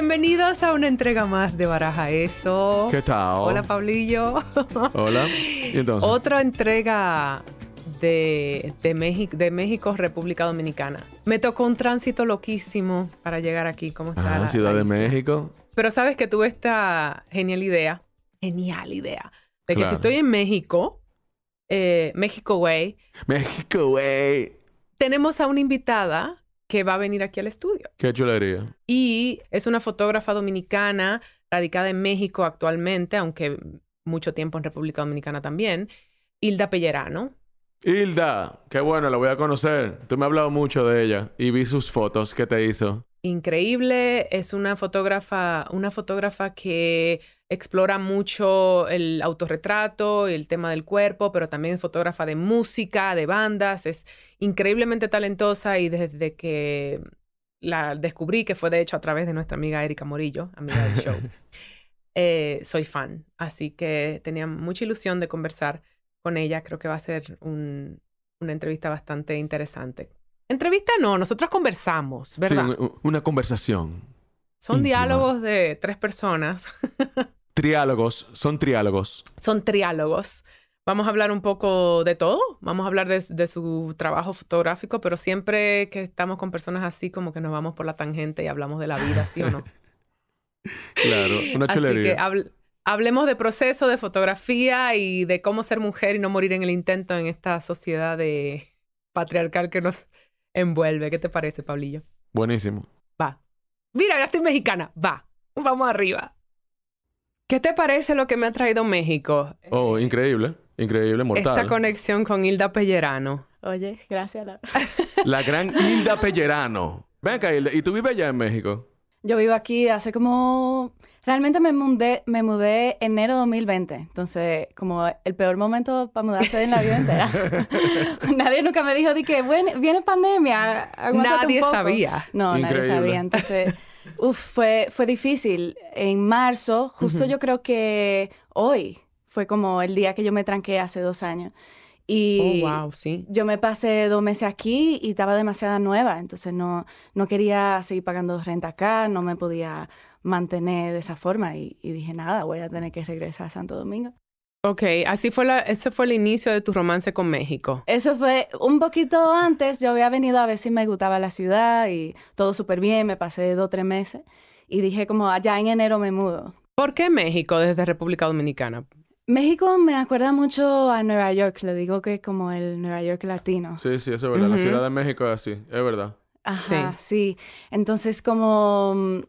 Bienvenidos a una entrega más de Baraja Eso. ¿Qué tal? Hola, Pablillo. Hola. ¿Y entonces? Otra entrega de, de, México, de México, República Dominicana. Me tocó un tránsito loquísimo para llegar aquí. ¿Cómo está? Ah, la- Ciudad la de? México. Pero sabes que tuve esta genial idea. Genial idea. De que si Claro. estoy en México, eh, México Way, México, güey. tenemos a una invitada que va a venir aquí al estudio. Qué chulería. Y es una fotógrafa dominicana radicada en México actualmente, aunque mucho tiempo en República Dominicana también. Hilda Pellerano. Hilda, qué bueno, la voy a conocer. Tú me has hablado mucho de ella y vi sus fotos que te hizo. Increíble, es una fotógrafa, una fotógrafa que explora mucho el autorretrato, el tema del cuerpo, pero también es fotógrafa de música, de bandas, es increíblemente talentosa y desde que la descubrí, que fue de hecho a través de nuestra amiga Erika Morillo, amiga del show, eh, soy fan. Así que tenía mucha ilusión de conversar con ella. Creo que va a ser un- una entrevista bastante interesante. Entrevista no, nosotros conversamos, ¿verdad? Sí, un- una conversación. Son íntima. diálogos de tres personas. Triálogos, son triálogos. Son triálogos. Vamos a hablar un poco de todo. Vamos a hablar de, de su trabajo fotográfico, pero siempre que estamos con personas así, como que nos vamos por la tangente y hablamos de la vida, ¿sí o no? Claro, una Así que chulería. habl- hablemos de proceso, de fotografía y de cómo ser mujer y no morir en el intento en esta sociedad de patriarcal que nos envuelve. ¿Qué te parece, Pablillo? Buenísimo. Va. Mira, ya estoy mexicana. Va. Vamos arriba. ¿Qué te parece lo que me ha traído México? Oh, increíble. Increíble, mortal. Esta conexión con Hilda Pellerano. Oye, gracias. La gran Hilda Pellerano. Ven acá, Hilda. ¿Y tú vives allá en México? Yo vivo aquí hace como... Realmente me mudé, me mudé enero 2020. Entonces, como el peor momento para mudarse en la vida entera. Nadie nunca me dijo de que "Bueno, viene pandemia. aguántate un Nadie poco". sabía. No, Increíble. nadie sabía. Entonces, uf, fue, fue difícil. En marzo, justo Ujú. yo creo que hoy fue como el día que yo me tranqué hace dos años. Y Oh, wow, sí. yo me pasé dos meses aquí y estaba demasiado nueva, entonces no, no quería seguir pagando renta acá, no me podía mantener de esa forma y, y dije, nada, voy a tener que regresar a Santo Domingo. Ok, así fue la, ese fue el inicio de tu romance con México. Eso fue un poquito antes, yo había venido a ver si me gustaba la ciudad y todo súper bien, me pasé dos o tres meses y dije como allá en enero me mudo. ¿Por qué México desde República Dominicana? México me acuerda mucho a Nueva York, lo digo que es como el Nueva York latino. Sí, sí, eso es verdad. La Ujú. Ciudad de México es así, es verdad. Ajá, sí. Entonces, como mm,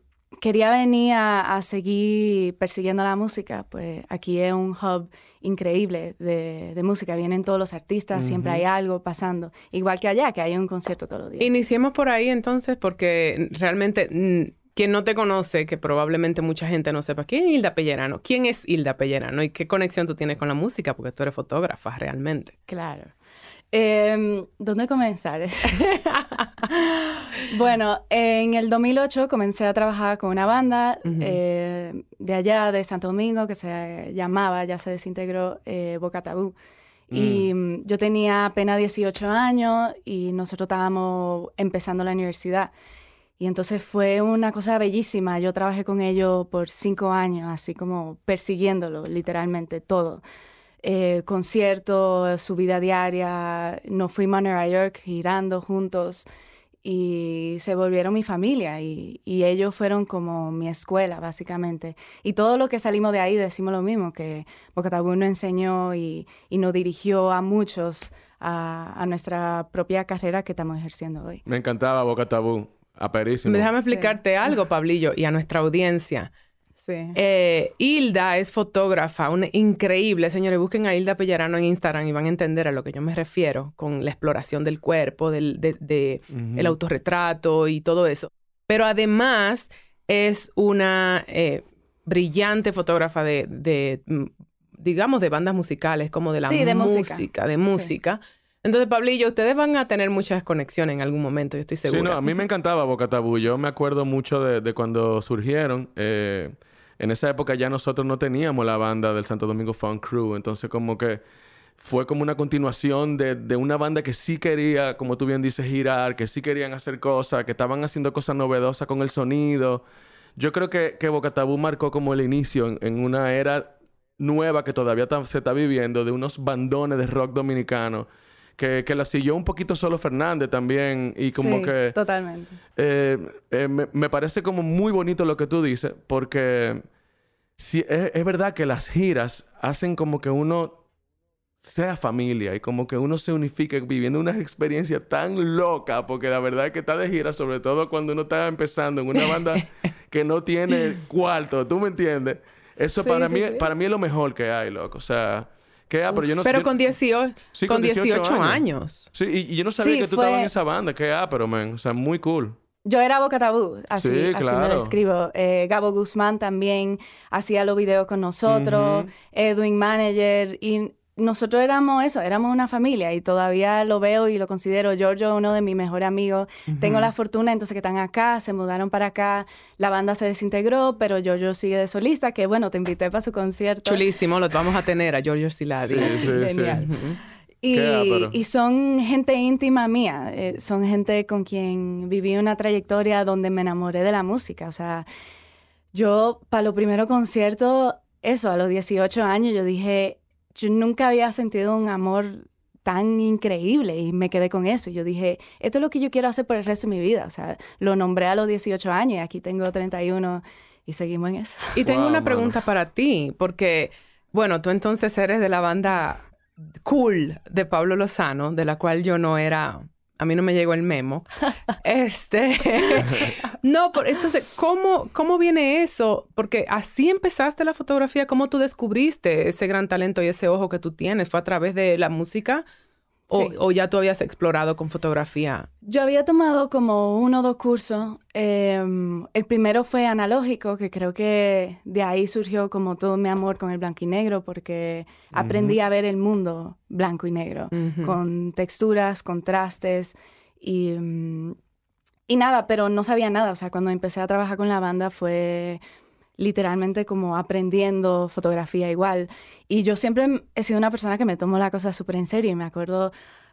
quería venir a, a seguir persiguiendo la música, pues aquí es un hub increíble de, de música. Vienen todos los artistas, siempre hay algo pasando. Igual que allá, que hay un concierto todos los días. Iniciemos por ahí entonces, porque realmente mm, quien no te conoce, que probablemente mucha gente no sepa, ¿quién es Hilda Pellerano? ¿Quién es Hilda Pellerano? ¿Y qué conexión tú tienes con la música? Porque tú eres fotógrafa realmente. Claro. Em, ¿Dónde comenzar? bueno, en el 2008 comencé a trabajar con una banda Ujú. eh, de allá, de Santo Domingo, que se llamaba, ya se desintegró, eh, Boca Tabú. Y mm, yo tenía apenas 18 años y nosotros estábamos empezando la universidad. Y entonces fue una cosa bellísima. Yo trabajé con ellos por cinco años, así como persiguiéndolo, literalmente todo. Eh, conciertos, su vida diaria. Nos fuimos a Nueva York girando juntos y se volvieron mi familia y, y ellos fueron como mi escuela, básicamente. Y todo lo que salimos de ahí decimos lo mismo, que Bocatabú nos enseñó y, y nos dirigió a muchos a, a nuestra propia carrera que estamos ejerciendo hoy. Me encantaba Boca Tabú. Aperísimo. Déjame Sí. explicarte algo, Pablillo, y a nuestra audiencia. Sí. Eh, Hilda es fotógrafa, una increíble. Señores, busquen a Hilda Pellerano en Instagram y van a entender a lo que yo me refiero con la exploración del cuerpo, del de, de- el autorretrato y todo eso. pero además es una eh, brillante fotógrafa de, de, mm, digamos, de bandas musicales, como de la Sí, de música, música. de música. Entonces, Pablillo, ustedes van a tener muchas conexiones en algún momento, yo estoy segura. Sí, no, a mí me encantaba Boca Tabú. Yo me acuerdo mucho de, de cuando surgieron. Eh, en esa época ya nosotros no teníamos la banda del Santo Domingo Funk Crew. Entonces, como que fue como una continuación de, de una banda que sí quería, como tú bien dices, girar, que sí querían hacer cosas, que estaban haciendo cosas novedosas con el sonido. Yo creo que, que Boca Tabú marcó como el inicio en, una era nueva que todavía se está viviendo de unos bandones de rock dominicano que, que la siguió un poquito solo Fernández también y como Sí, que Totalmente. eh, eh, me, me parece como muy bonito lo que tú dices porque si, es, es verdad que las giras hacen como que uno sea familia y como que uno se unifique viviendo una experiencia tan loca porque la verdad es que está de gira sobre todo cuando uno está empezando en una banda que no tiene cuarto, ¿tú me entiendes? Eso Sí, para sí, mí sí. para mí es lo mejor que hay, loco. O sea, que ah, pero yo no Pero yo- con 18, Sí, con con 18 18 años. años. Sí, y, y yo no sabía Sí, que tú estabas en esa banda. Que ah, pero man, o sea, muy cool. Yo era Boca Tabú, así, Sí, así me describo. Eh, Gabo Guzmán también hacía los videos con nosotros. Edwin Manager, y nosotros éramos eso, éramos una familia y todavía lo veo y lo considero. Giorgio, uno de mis mejores amigos. Tengo la fortuna entonces que están acá, se mudaron para acá, la banda se desintegró, pero Giorgio sigue de solista, que bueno, te invité para su concierto. Chulísimo, los vamos a tener a Giorgio Siladi. Sí, sí, Genial. sí. Y, son gente íntima mía, eh, son gente con quien viví una trayectoria donde me enamoré de la música. O sea, yo para los primeros conciertos, eso, a los 18 años, yo dije, yo nunca había sentido un amor tan increíble y me quedé con eso. Y yo dije, esto es lo que yo quiero hacer por el resto de mi vida. O sea, lo nombré a los 18 años y aquí tengo 31 y seguimos en eso. Y tengo Wow, una pregunta para ti, porque, bueno, tú entonces eres de la banda cool de Pablo Lozano, de la cual yo no era, a mí no me llegó el memo. este, no, por, entonces, ¿cómo, ¿cómo viene eso? Porque así empezaste la fotografía, ¿cómo tú descubriste ese gran talento y ese ojo que tú tienes? ¿Fue a través de la música? ¿O, Sí. o ya tú habías explorado con fotografía? Yo había tomado como uno o dos cursos. Em, el primero fue analógico, que creo que de ahí surgió como todo mi amor con el blanco y negro, porque aprendí a ver el mundo blanco y negro, con texturas, contrastes y, mm, y nada, pero no sabía nada. O sea, cuando empecé a trabajar con la banda fue literalmente como aprendiendo fotografía igual. Y yo siempre he sido una persona que me tomo la cosa súper en serio y me acuerdo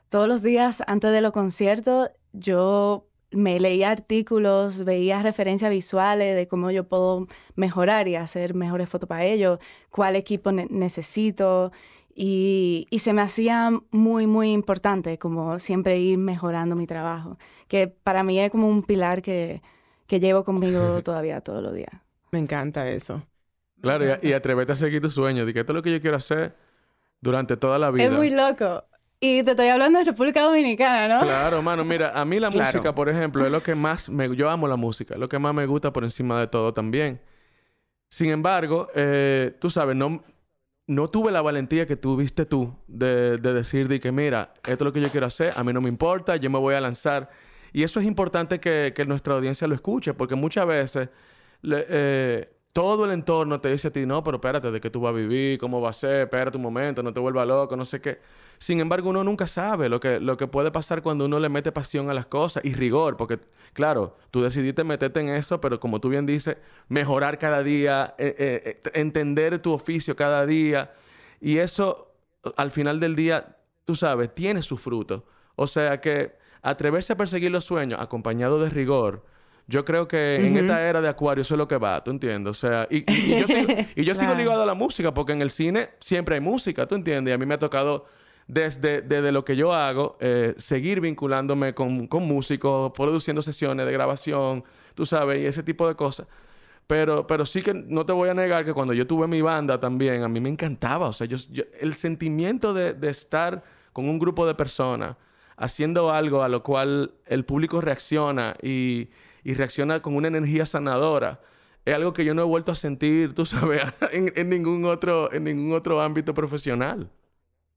todos los días antes de los conciertos, yo me leía artículos, veía referencias visuales de cómo yo puedo mejorar y hacer mejores fotos para ellos, cuál equipo ne- necesito. Y, y se me hacía muy, muy importante como siempre ir mejorando mi trabajo, que para mí es como un pilar que, que llevo conmigo todavía todos los días. Me encanta eso. Claro, y, y atrévete a seguir tus sueños. Que esto es lo que yo quiero hacer durante toda la vida. Es muy loco. Y te estoy hablando de República Dominicana, ¿no? Claro, mano, mira, a mí la Claro. música, por ejemplo, es lo que más me... Yo amo la música, es lo que más me gusta por encima de todo también. Sin embargo, eh, tú sabes, no, no tuve la valentía que tuviste tú de, de decir de que, mira, esto es lo que yo quiero hacer, a mí no me importa, yo me voy a lanzar. Y eso es importante que, que nuestra audiencia lo escuche, porque muchas veces eh, todo el entorno te dice a ti, no, pero espérate, ¿de qué tú vas a vivir? ¿Cómo va a ser? Espérate un momento, no te vuelvas loco, no sé qué. Sin embargo, uno nunca sabe lo que, lo que puede pasar cuando uno le mete pasión a las cosas y rigor, porque, claro, tú decidiste meterte en eso, pero como tú bien dices, mejorar cada día, eh, eh, entender tu oficio cada día, y eso, al final del día, tú sabes, tiene su fruto. O sea que atreverse a perseguir los sueños acompañado de rigor, yo creo que en Ujú. esta era de Acuario eso es lo que va, ¿tú entiendes? O sea, y, y- y yo, sigo, y yo sigo Claro. ligado a la música porque en el cine siempre hay música, ¿tú entiendes? Y a mí me ha tocado desde, desde lo que yo hago, eh, seguir vinculándome con, con músicos, produciendo sesiones de grabación, tú sabes, y ese tipo de cosas. Pero, pero sí que no te voy a negar que cuando yo tuve mi banda también, a mí me encantaba. O sea, yo, yo- el sentimiento de, de estar con un grupo de personas haciendo algo a lo cual el público reacciona y, y reacciona con una energía sanadora. Es algo que yo no he vuelto a sentir, tú sabes, en, en ningún otro, en ningún otro ámbito profesional.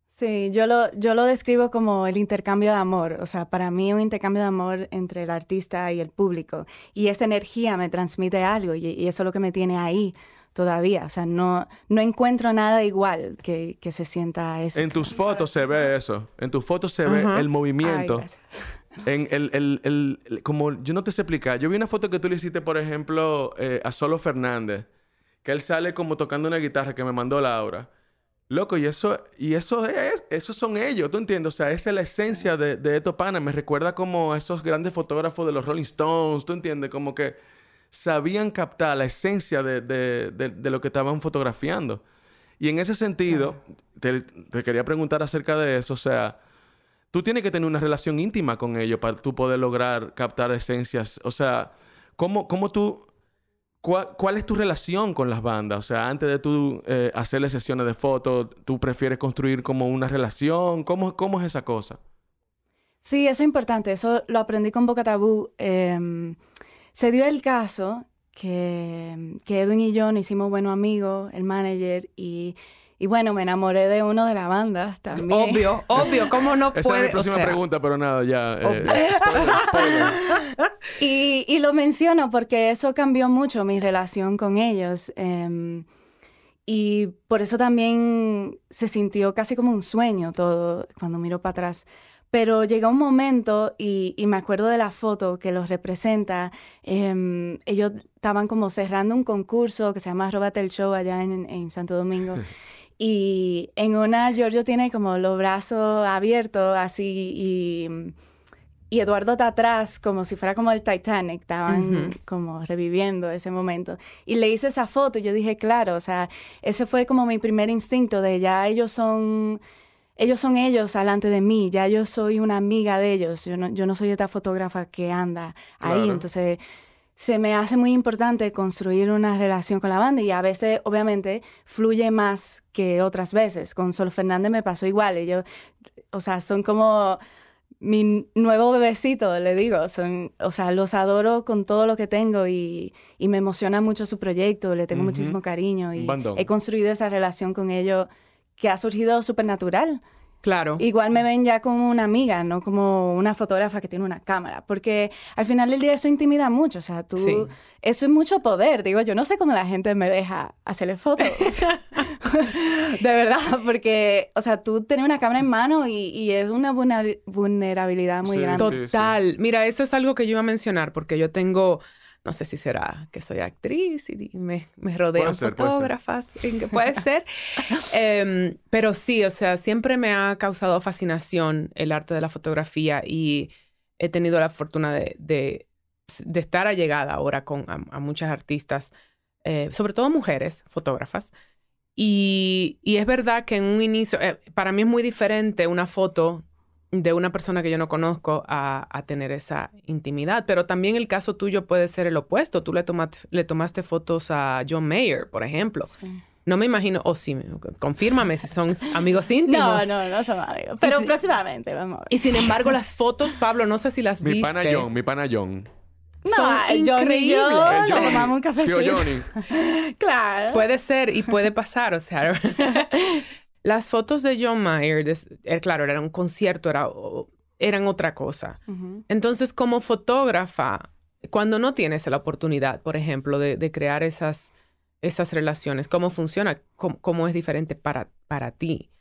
Sí, yo lo, yo lo describo como el intercambio de amor. O sea, para mí un intercambio de amor entre el artista y el público. Y esa energía me transmite algo y, y eso es lo que me tiene ahí todavía. O sea, no, no encuentro nada igual que, que se sienta eso. En tus fotos se ve eso. En tus fotos se ve el movimiento. En el, el, el, como yo no te sé explicar. Yo vi una foto que tú le hiciste, por ejemplo, eh, a Solo Fernández. Que él sale como tocando una guitarra que me mandó Laura. Loco, y eso, y eso es, esos son ellos, ¿tú entiendes? O sea, esa es la esencia de, de Eto Pana. Me recuerda como a esos grandes fotógrafos de los Rolling Stones, ¿tú entiendes? Como que sabían captar la esencia de, de, de, lo que estaban fotografiando. Y en ese sentido, te, te, quería preguntar acerca de eso. O sea, tú tienes que tener una relación íntima con ellos para tú poder lograr captar esencias. O sea, ¿cómo, cómo tú... Cuál, ¿Cuál, es tu relación con las bandas? O sea, antes de tú eh, hacerle sesiones de fotos, ¿tú prefieres construir como una relación? ¿Cómo, es esa cosa? Sí, eso es importante. Eso lo aprendí con Boca Tabú. Eh, se dio el caso que, que Edwin y yo nos hicimos buenos amigos, el manager, y, y, bueno, me enamoré de uno de la banda también. Obvio, obvio, ¿cómo no puede? Esa es mi próxima o sea, pregunta, pero nada, ya. Eh, spoiler, spoiler. Y, y, lo menciono porque eso cambió mucho mi relación con ellos. Eh, y por eso también se sintió casi como un sueño todo cuando miro para atrás. Pero llega un momento, y, y, me acuerdo de la foto que los representa, eh, ellos estaban como cerrando un concurso que se llama Róbate el Show allá en, en Santo Domingo. y en una Giorgio tiene como los brazos abiertos así y, y Eduardo está atrás como si fuera como el Titanic, estaban uh -huh. como reviviendo ese momento. Y le hice esa foto y yo dije, claro, o sea, ese fue como mi primer instinto de ya ellos son ellos son ellos delante de mí, ya yo soy una amiga de ellos, yo no, yo no soy esta fotógrafa que anda ahí, claro. entonces se me hace muy importante construir una relación con la banda y a veces obviamente fluye más que otras veces. Con Sol Fernández me pasó igual, ellos, o sea, son como mi nuevo bebecito, le digo, son, o sea, los adoro con todo lo que tengo y, y me emociona mucho su proyecto, le tengo uh -huh. muchísimo cariño y he construido esa relación con ellos que ha surgido súper natural. Claro. Igual me ven ya como una amiga, no como una fotógrafa que tiene una cámara, porque al final del día eso intimida mucho, o sea, tú, sí. eso es mucho poder, digo, yo no sé cómo la gente me deja hacerle fotos, de verdad, porque, o sea, tú tienes una cámara en mano y, y es una vulnerabilidad muy sí, grande. Total, mira, eso es algo que yo iba a mencionar, porque yo tengo no sé si será que soy actriz y me, me rodean ser, fotógrafas, puede ser, puede ser. um, pero sí, o sea, siempre me ha causado fascinación el arte de la fotografía y he tenido la fortuna de, de, de estar allegada ahora con a, a muchas artistas, eh, sobre todo mujeres fotógrafas. Y, y, es verdad que en un inicio, eh, para mí es muy diferente una foto de una persona que yo no conozco a, a, tener esa intimidad. Pero también el caso tuyo puede ser el opuesto. Tú le, tomaste, le tomaste fotos a John Mayer, por ejemplo. Sí. No me imagino, o oh, sí, confírmame si son amigos íntimos. No, no, no son amigos. Pero próximamente, vamos a ver. Y sin embargo, las fotos, Pablo, no sé si las mi viste. Mi pana John, mi pana John. No, son increíbles. Yo, tomamos un cafecito. Tío Johnny. claro. Puede ser y puede pasar, o sea. Las fotos de John Mayer, de, eh, claro, era un concierto, era, eran otra cosa. Uh -huh. Entonces, como fotógrafa, cuando no tienes la oportunidad, por ejemplo, de, de crear esas, esas relaciones, ¿cómo funciona? ¿Cómo, cómo es diferente para, para ti?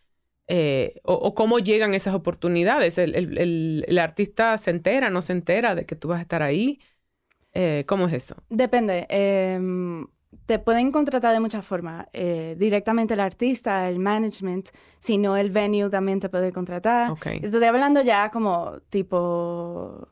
Eh, o, o, cómo llegan esas oportunidades. El, el, el, el, artista se entera, no se entera de que tú vas a estar ahí. Eh, ¿Cómo es eso? Depende. Eh, te pueden contratar de muchas formas. Eh, directamente el artista, el management, si no el venue también te puede contratar. Okay. Estoy hablando ya como tipo,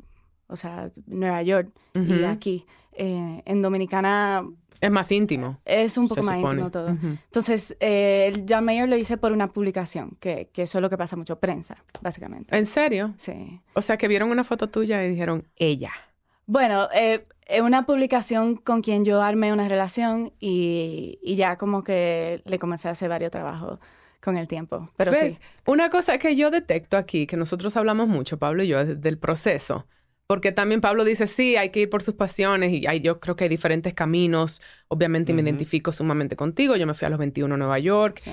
o sea, Nueva York uh -huh. y aquí. Eh, en Dominicana... Es más íntimo. Es un poco más supone. íntimo todo. Uh -huh. Entonces, eh, el John Mayer lo hice por una publicación, que, que eso es lo que pasa mucho, prensa, básicamente. ¿En serio? Sí. O sea, que vieron una foto tuya y dijeron, ella. Bueno, eh, es una publicación con quien yo armé una relación y, y, ya como que le comencé a hacer varios trabajos con el tiempo. Pero ¿Ves? sí. Una cosa que yo detecto aquí, que nosotros hablamos mucho, Pablo y yo, del proceso. Porque también Pablo dice, sí, hay que ir por sus pasiones y hay, yo creo que hay diferentes caminos. Obviamente uh -huh. me identifico sumamente contigo. Yo me fui a los 21 a Nueva York. Sí.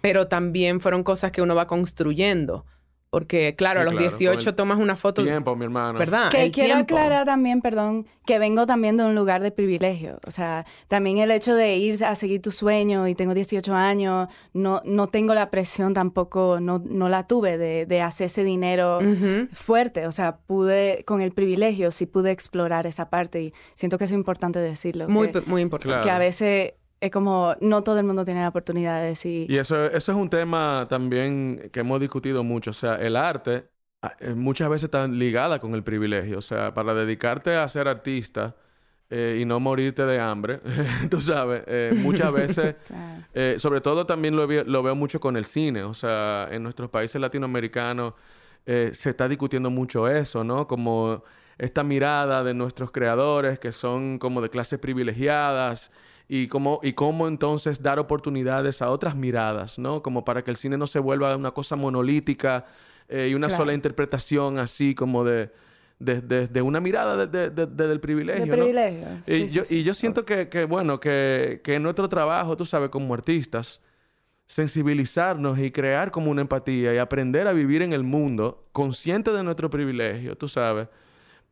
pero también fueron cosas que uno va construyendo. Porque, claro, Sí, a los claro, 18 con el tomas una foto, Tiempo, mi hermano. ¿verdad? Que El quiero tiempo. aclarar también, perdón, que vengo también de un lugar de privilegio. O sea, también el hecho de ir a seguir tu sueño y tengo 18 años, no, no tengo la presión tampoco, no, no la tuve de, de hacer ese dinero fuerte. O sea, pude, con el privilegio, sí pude explorar esa parte y siento que es importante decirlo. Muy, que, muy importante. Claro. que a veces es como, no todo el mundo tiene la oportunidad de decir... Y eso, eso es un tema también que hemos discutido mucho. O sea, el arte ah, eh, muchas veces está ligada con el privilegio. O sea, para dedicarte a ser artista eh, y no morirte de hambre, tú sabes, eh, muchas veces, Claro. eh, sobre todo también lo, lo veo mucho con el cine. O sea, en nuestros países latinoamericanos se está discutiendo mucho eso, ¿no? Como esta mirada de nuestros creadores que son como de clases privilegiadas y cómo, y cómo entonces dar oportunidades a otras miradas, ¿no? Como para que el cine no se vuelva una cosa monolítica eh, y una Claro. sola interpretación así como de, de, de- de una mirada de- de- de- de- del privilegio, De ¿no? privilegio. Y sí, sí, yo, sí. y yo siento que, que, bueno, que, que nuestro trabajo, tú sabes, como artistas, sensibilizarnos y crear como una empatía y aprender a vivir en el mundo consciente de nuestro privilegio, tú sabes,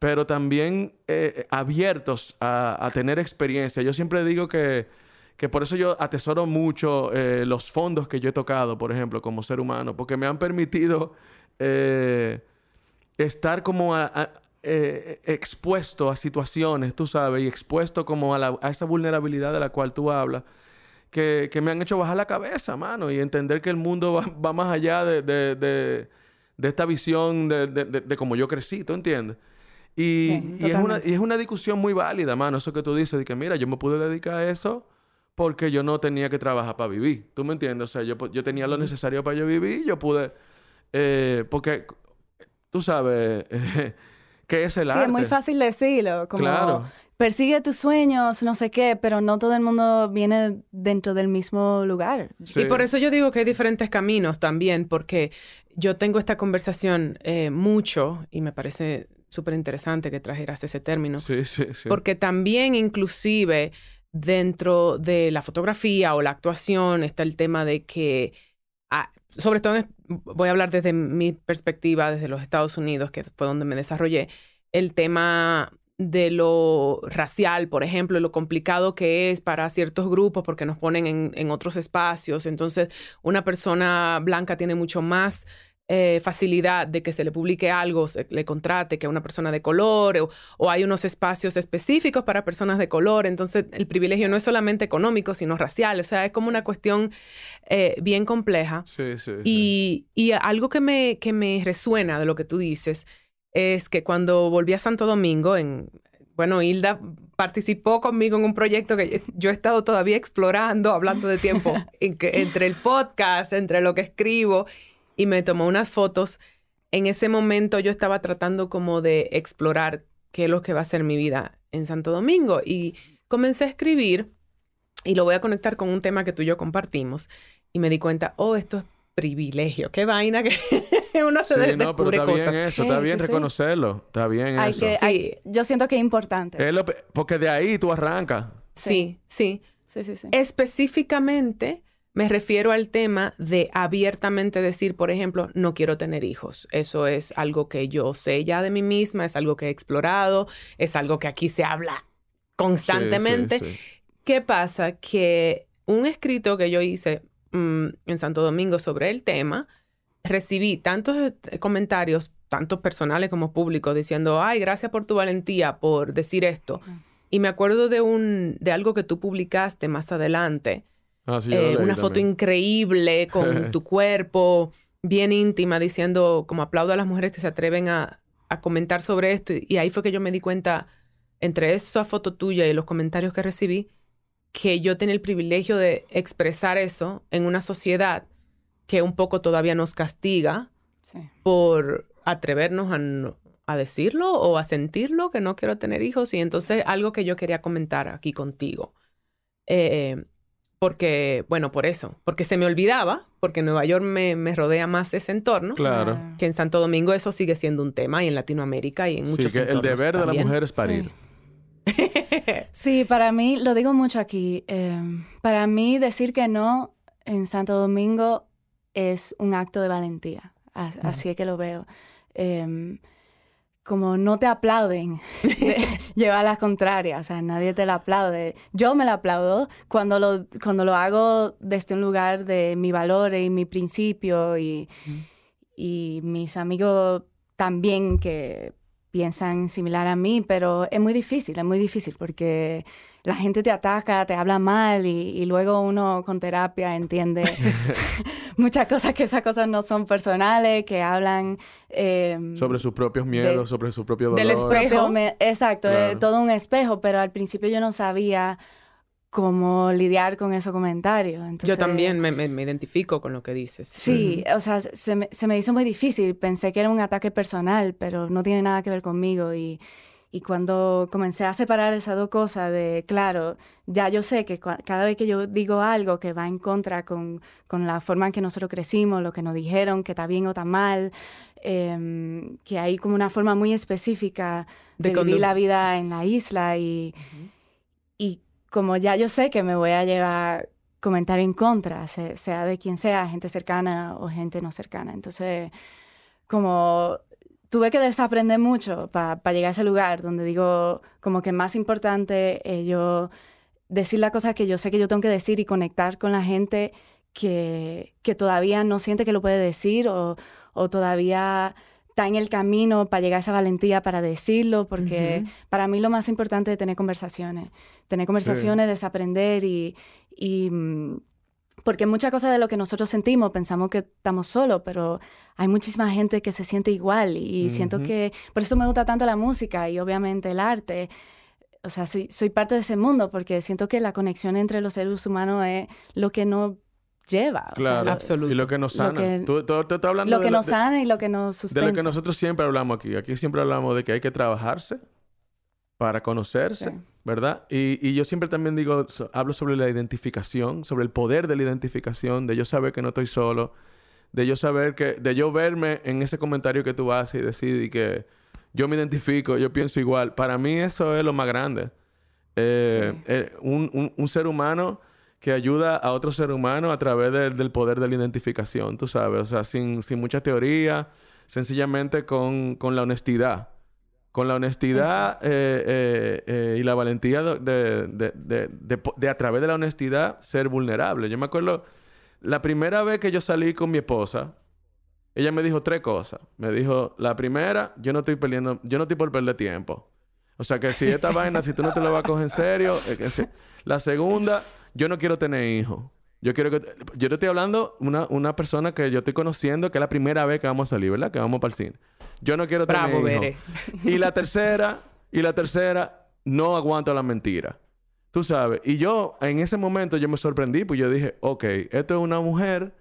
pero también eh, abiertos a, tener experiencia. Yo siempre digo que, que por eso yo atesoro mucho eh, los fondos que yo he tocado, por ejemplo, como ser humano, porque me han permitido eh, estar como eh, expuesto a situaciones, tú sabes, y expuesto como a, esa vulnerabilidad de la cual tú hablas, que, que me han hecho bajar la cabeza, mano, y entender que el mundo va, más allá de, de- de- esta visión de- de cómo yo crecí, ¿tú entiendes? Y, Sí, y es una, y es una discusión muy válida, mano, eso que tú dices, de que mira, yo me pude dedicar a eso porque yo no tenía que trabajar para vivir, ¿tú me entiendes? O sea, yo, yo tenía lo necesario para yo vivir, yo pude, eh, porque tú sabes que es el Sí, arte. es muy fácil decirlo, como Claro. persigue tus sueños, no sé qué, pero no todo el mundo viene dentro del mismo lugar. Sí. Y por eso yo digo que hay diferentes caminos también, porque yo tengo esta conversación eh, mucho y me parece súper interesante que trajeras ese término, Sí, sí, sí. porque también inclusive dentro de la fotografía o la actuación está el tema de que, ah, sobre todo, en- voy a hablar desde mi perspectiva, desde los Estados Unidos, que fue donde me desarrollé, el tema de lo racial, por ejemplo, lo complicado que es para ciertos grupos porque nos ponen en, en otros espacios. Entonces, una persona blanca tiene mucho más eh, facilidad de que se le publique algo, se le contrate que a una persona de color, o, o hay unos espacios específicos para personas de color. Entonces, el privilegio no es solamente económico, sino racial. O sea, es como una cuestión eh, bien compleja. Sí, sí, sí. Y, y algo que me, que me resuena de lo que tú dices es que cuando volví a Santo Domingo, en, bueno, Hilda participó conmigo en un proyecto que yo he estado todavía explorando, hablando de tiempo, en que- entre el podcast, entre lo que escribo, y me tomó unas fotos. En ese momento yo estaba tratando como de explorar qué es lo que va a ser mi vida en Santo Domingo y comencé a escribir y lo voy a conectar con un tema que tú y yo compartimos y me di cuenta, oh, esto es privilegio, qué vaina que uno se Sí, de- no, pero está bien cosas. eso, Sí, está bien sí, sí. reconocerlo, está bien Hay eso. que, hay- yo siento que es importante. Es lo porque de ahí tú arrancas. Sí, sí. Sí, sí, sí. Específicamente me refiero al tema de abiertamente decir, por ejemplo, no quiero tener hijos. Eso es algo que yo sé ya de mí misma, es algo que he explorado, es algo que aquí se habla constantemente. Sí, sí, sí. ¿Qué pasa? Que un escrito que yo hice mm, en Santo Domingo sobre el tema, recibí tantos eh, comentarios, tanto personales como públicos, diciendo, ay, gracias por tu valentía por decir esto. Y me acuerdo de un, de algo que tú publicaste más adelante, Ah, sí, eh, una foto también. increíble con tu cuerpo, bien íntima, diciendo como aplaudo a las mujeres que se atreven a, a comentar sobre esto. Y, y ahí fue que yo me di cuenta, entre esa foto tuya y los comentarios que recibí, que yo tenía el privilegio de expresar eso en una sociedad que un poco todavía nos castiga Sí. por atrevernos a, no- a decirlo o a sentirlo, que no quiero tener hijos. Y entonces algo que yo quería comentar aquí contigo. Eh, porque, bueno, por eso, porque se me olvidaba, porque en Nueva York me, me rodea más ese entorno, Claro. que en Santo Domingo eso sigue siendo un tema y en Latinoamérica y en Sí, muchos que el deber de la mujer es parir. Sí, para mí, lo digo mucho aquí, eh, para mí decir que no en Santo Domingo es un acto de valentía. Así es que lo veo. Em, como no te aplauden, lleva las contrarias, o sea, nadie te la aplaude. Yo me la aplaudo cuando lo, cuando lo hago desde un lugar de mi valor y mi principio y, y mis amigos también que piensan similar a mí, pero es muy difícil, es muy difícil porque la gente te ataca, te habla mal y, luego uno con terapia entiende muchas cosas que esas cosas no son personales, que hablan... Em, sobre sus propios miedos, sobre su propio dolor. Del espejo. exacto, es todo un espejo, pero al principio yo no sabía cómo lidiar con esos comentarios. Yo también me, identifico con lo que dices. Sí, o sea, se me, se me hizo muy difícil. Pensé que era un ataque personal, pero no tiene nada que ver conmigo y y cuando comencé a separar esas dos cosas de, claro, ya yo sé que cada vez que yo digo algo que va en contra con, con, la forma en que nosotros crecimos, lo que nos dijeron, que está bien o está mal, em, que hay como una forma muy específica de, vivir la vida en la isla y, y como ya yo sé que me voy a llevar comentar en contra, sea de quien sea, gente cercana o gente no cercana. Entonces, como tuve que desaprender mucho para llegar a ese lugar donde digo como que más importante es yo decir la cosa que yo sé que yo tengo que decir y conectar con la gente que, que todavía no siente que lo puede decir o, o, todavía está en el camino para llegar a esa valentía para decirlo, porque para mí lo más importante es tener conversaciones, tener conversaciones, desaprender y, y mm, porque muchas cosas de lo que nosotros sentimos pensamos que estamos solos, pero hay muchísima gente que se siente igual y siento que por eso me gusta tanto la música y obviamente el arte. O sea, soy, soy parte de ese mundo porque siento que la conexión entre los seres humanos es lo que nos lleva. Claro, absolutamente. Y lo que nos sana. Lo que, tú, hablando lo que nos sana y lo que nos sustenta. De lo que nosotros siempre hablamos aquí. Aquí siempre hablamos de que hay que trabajarse para conocerse, ¿verdad? Y, y, yo siempre también digo, hablo sobre la identificación, sobre el poder de la identificación, de yo saber que no estoy solo, de yo saber que, de yo verme en ese comentario que tú haces y decir y que yo me identifico, yo pienso igual. Para mí eso es lo más grande. Eh, eh, un, un, ser humano que ayuda a otro ser humano a través del poder de la identificación, tú sabes, o sea, sin, sin mucha teoría, sencillamente con, con la honestidad. Con la honestidad eh, y la valentía de, de, de, de, a través de la honestidad ser vulnerable. Yo me acuerdo la primera vez que yo salí con mi esposa, ella me dijo tres cosas. Me dijo, la primera, yo no estoy perdiendo, yo no estoy por perder tiempo. O sea que si esta vaina, si tú no te lo vas a coger en serio, la segunda, yo no quiero tener hijos. Yo quiero que... Yo te estoy hablando una, una persona que yo estoy conociendo que es la primera vez que vamos a salir, ¿verdad? Que vamos para el cine. Yo no quiero tener hijos. Y la tercera... y la tercera... No aguanto la mentira. Tú sabes. Y yo, en ese momento, yo me sorprendí, pues yo dije, ok, esto es una mujer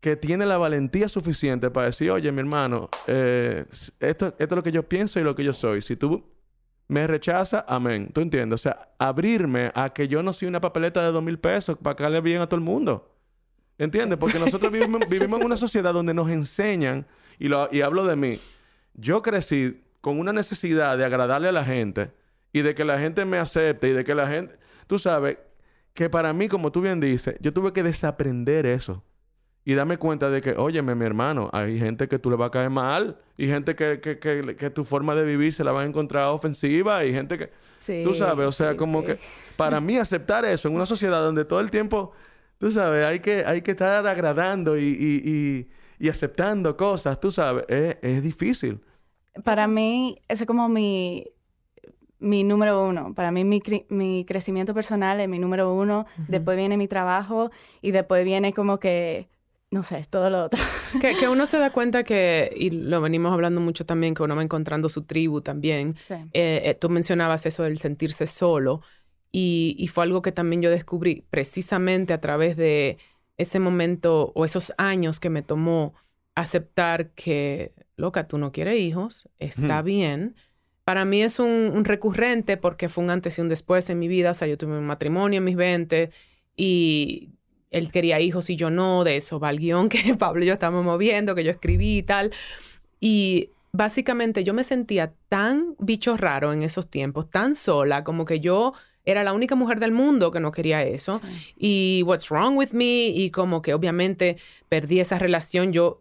que tiene la valentía suficiente para decir, oye, mi hermano, eh, esto, esto es lo que yo pienso y lo que yo soy. Si tú me rechazas, amén. ¿Tú entiendes? O sea, abrirme a que yo no soy una papeleta de dos mil pesos para que le bien a todo el mundo. ¿Entiendes? Porque nosotros vivimos, vivimos en una sociedad donde nos enseñan, y, lo, y hablo de mí, yo crecí con una necesidad de agradarle a la gente y de que la gente me acepte y de que la gente, tú sabes, que para mí, como tú bien dices, yo tuve que desaprender eso y darme cuenta de que, óyeme, mi hermano, hay gente que tú le va a caer mal y gente que, que, que, tu forma de vivir se la va a encontrar ofensiva y gente que, sí, tú sabes, o sea, como que para mí aceptar eso en una sociedad donde todo el tiempo, tú sabes, hay que, hay que estar agradando y, y, y, aceptando cosas, tú sabes, es, es difícil. Para mí, ese es como mi mi número uno. Para mí mi, mi crecimiento personal es mi número uno. Después viene mi trabajo y después viene como que, no sé, todo lo otro. que, que, uno se da cuenta que, y lo venimos hablando mucho también, que uno va encontrando su tribu también. Eh, eh, tú mencionabas eso del sentirse solo y, y fue algo que también yo descubrí precisamente a través de ese momento o esos años que me tomó aceptar que, loca, tú no quieres hijos, está bien para mí es un, recurrente porque fue un antes y un después en mi vida. O sea, yo tuve un matrimonio en mis 20 y él quería hijos y yo no. De eso va el guion que Pablo y yo estábamos moviendo, que yo escribí y tal. Y básicamente yo me sentía tan bicho raro en esos tiempos, tan sola, como que yo era la única mujer del mundo que no quería eso. Y what's wrong with me? Y como que obviamente perdí esa relación. Yo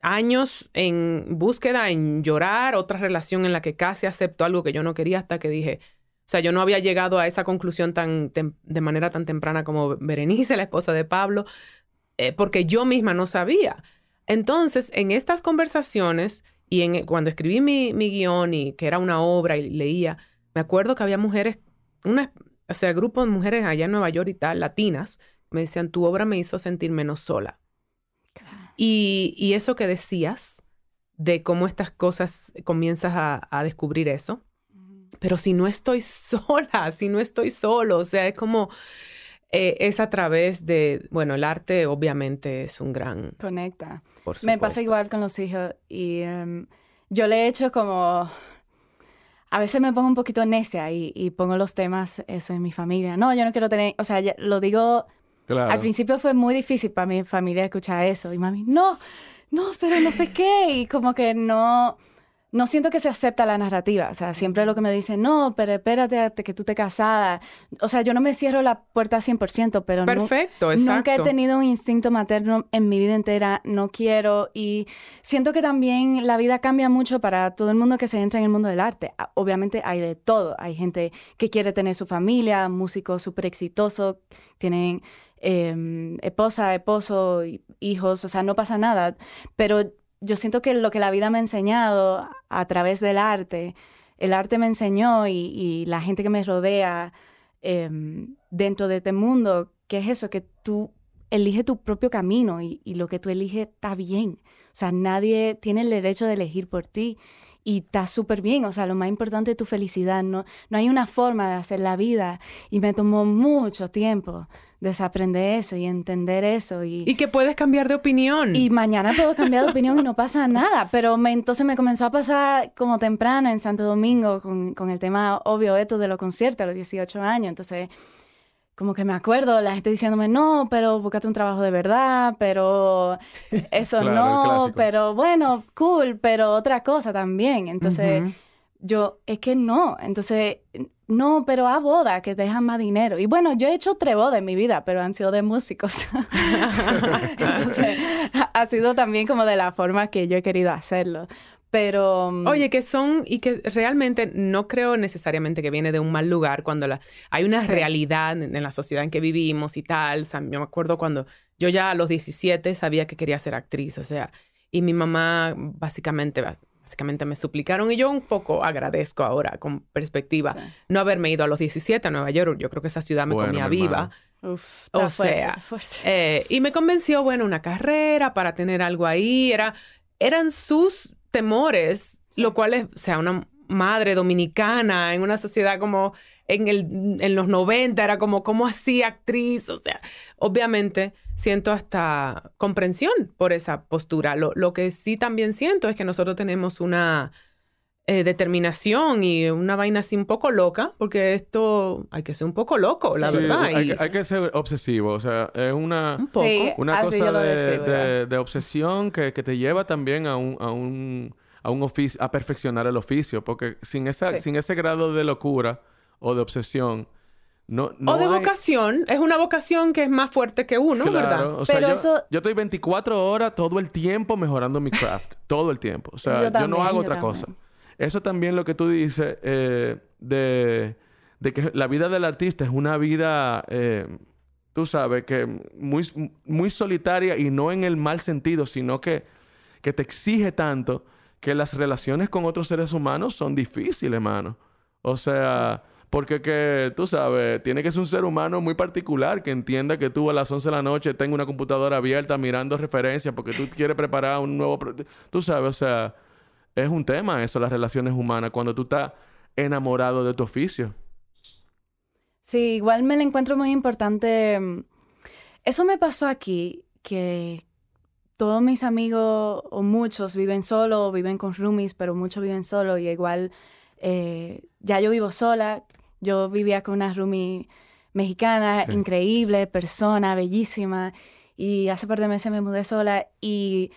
años en búsqueda, en llorar, otra relación en la que casi acepto algo que yo no quería hasta que dije, o sea, yo no había llegado a esa conclusión tan de manera tan temprana como Berenice, la esposa de Pablo, eh, porque yo misma no sabía. Entonces, en estas conversaciones y en, cuando escribí mi, mi guion y que era una obra y leía, me acuerdo que había mujeres, una, o sea, grupo de mujeres allá en Nueva York y tal, latinas, me decían, tu obra me hizo sentir menos sola. Y, y, eso que decías, de cómo estas cosas comienzas a, a descubrir eso, pero si no estoy sola, si no estoy solo, o sea, es como eh, es a través de, bueno, el arte obviamente es un gran... Conecta. Me pasa igual con los hijos y em, yo le he hecho como... A veces me pongo un poquito necia y, y, pongo los temas eso en mi familia. No, yo no quiero tener, o sea, lo digo... Al principio fue muy difícil para mi familia escuchar eso y mami, no, no, pero no sé qué y como que no no siento que se acepta la narrativa. O sea, siempre lo que me dicen, no, pero espérate hasta que tú te casada. O sea, yo no me cierro la puerta 100%, pero Perfecto, nunca he tenido un instinto materno en mi vida entera. No quiero. Y siento que también la vida cambia mucho para todo el mundo que se entra en el mundo del arte. Ah, obviamente hay de todo. Hay gente que quiere tener su familia, músicos súper exitosos, tienen eh, esposa, esposo, hijos. O sea, no pasa nada. Pero yo siento que lo que la vida me ha enseñado a través del arte, el arte me enseñó y, la gente que me rodea em, dentro de este mundo, que es eso, que tú eliges tu propio camino y, lo que tú eliges está bien. O sea, nadie tiene el derecho de elegir por ti y está súper bien. O sea, lo más importante es tu felicidad. No, no hay una forma de hacer la vida y me tomó mucho tiempo desaprender eso y entender eso. Y, y que puedes cambiar de opinión. Y mañana puedo cambiar de opinión y no pasa nada. Pero me, entonces me comenzó a pasar como temprano en Santo Domingo con, con el tema obvio esto de los conciertos a los 18 años. Entonces como que me acuerdo la gente diciéndome, no, pero búscate un trabajo de verdad, pero eso no, pero bueno, cool, pero otra cosa también. Entonces, yo, es que no. Entonces, no, pero a boda, que dejan más dinero. Y bueno, yo he hecho tres bodas en mi vida, pero han sido de músicos. Entonces, ha sido también como de la forma que yo he querido hacerlo. Pero... Mm, Oye, que son y que realmente no creo necesariamente que viene de un mal lugar cuando la, hay una realidad en, la sociedad en que vivimos y tal. O sea, yo me acuerdo cuando yo ya a los 17 sabía que quería ser actriz, o sea, y mi mamá básicamente básicamente me suplicaron y yo un poco agradezco ahora con perspectiva no haberme ido a los 17 a Nueva York. Yo creo que esa ciudad me comía viva. Uf, o sea, eh, y me convenció, bueno, una carrera para tener algo ahí. Era, eran sus temores, lo cual es, o sea, una madre dominicana en una sociedad como en, el, en los 90, era como, ¿cómo así actriz? O sea, obviamente siento hasta comprensión por esa postura. Lo, lo que sí también siento es que nosotros tenemos una eh, determinación y una vaina así un poco loca, porque esto hay que ser un poco loco, la verdad. Hay, que ser obsesivo, o sea, es una, una cosa de, de, obsesión que, que, te lleva también a un, a un, a un oficio, a perfeccionar el oficio, porque sin, esa, sin ese grado de locura o de obsesión, no, no o de vocación. Es una vocación que es más fuerte que uno, ¿verdad? O sea, Pero yo, eso... yo estoy 24 horas todo el tiempo mejorando mi craft. todo el tiempo. O sea, yo, no hago otra cosa. Eso también lo que tú dices eh, de, que la vida del artista es una vida, eh, tú sabes, que muy, muy solitaria y no en el mal sentido, sino que, que te exige tanto que las relaciones con otros seres humanos son difíciles, hermano. O sea, porque que, tú sabes, tiene que ser un ser humano muy particular que entienda que tú a las 11 de la noche tengas una computadora abierta mirando referencias porque tú quieres preparar un nuevo... Tú sabes, o sea es un tema eso, las relaciones humanas, cuando tú estás enamorado de tu oficio. Sí, igual me lo encuentro muy importante. Eso me pasó aquí, que todos mis amigos, o muchos, viven solo, viven con roomies, pero muchos viven solo, y igual eh, ya yo vivo sola. Yo vivía con una roomie mexicana, increíble, persona, bellísima, y hace par de meses me mudé sola, y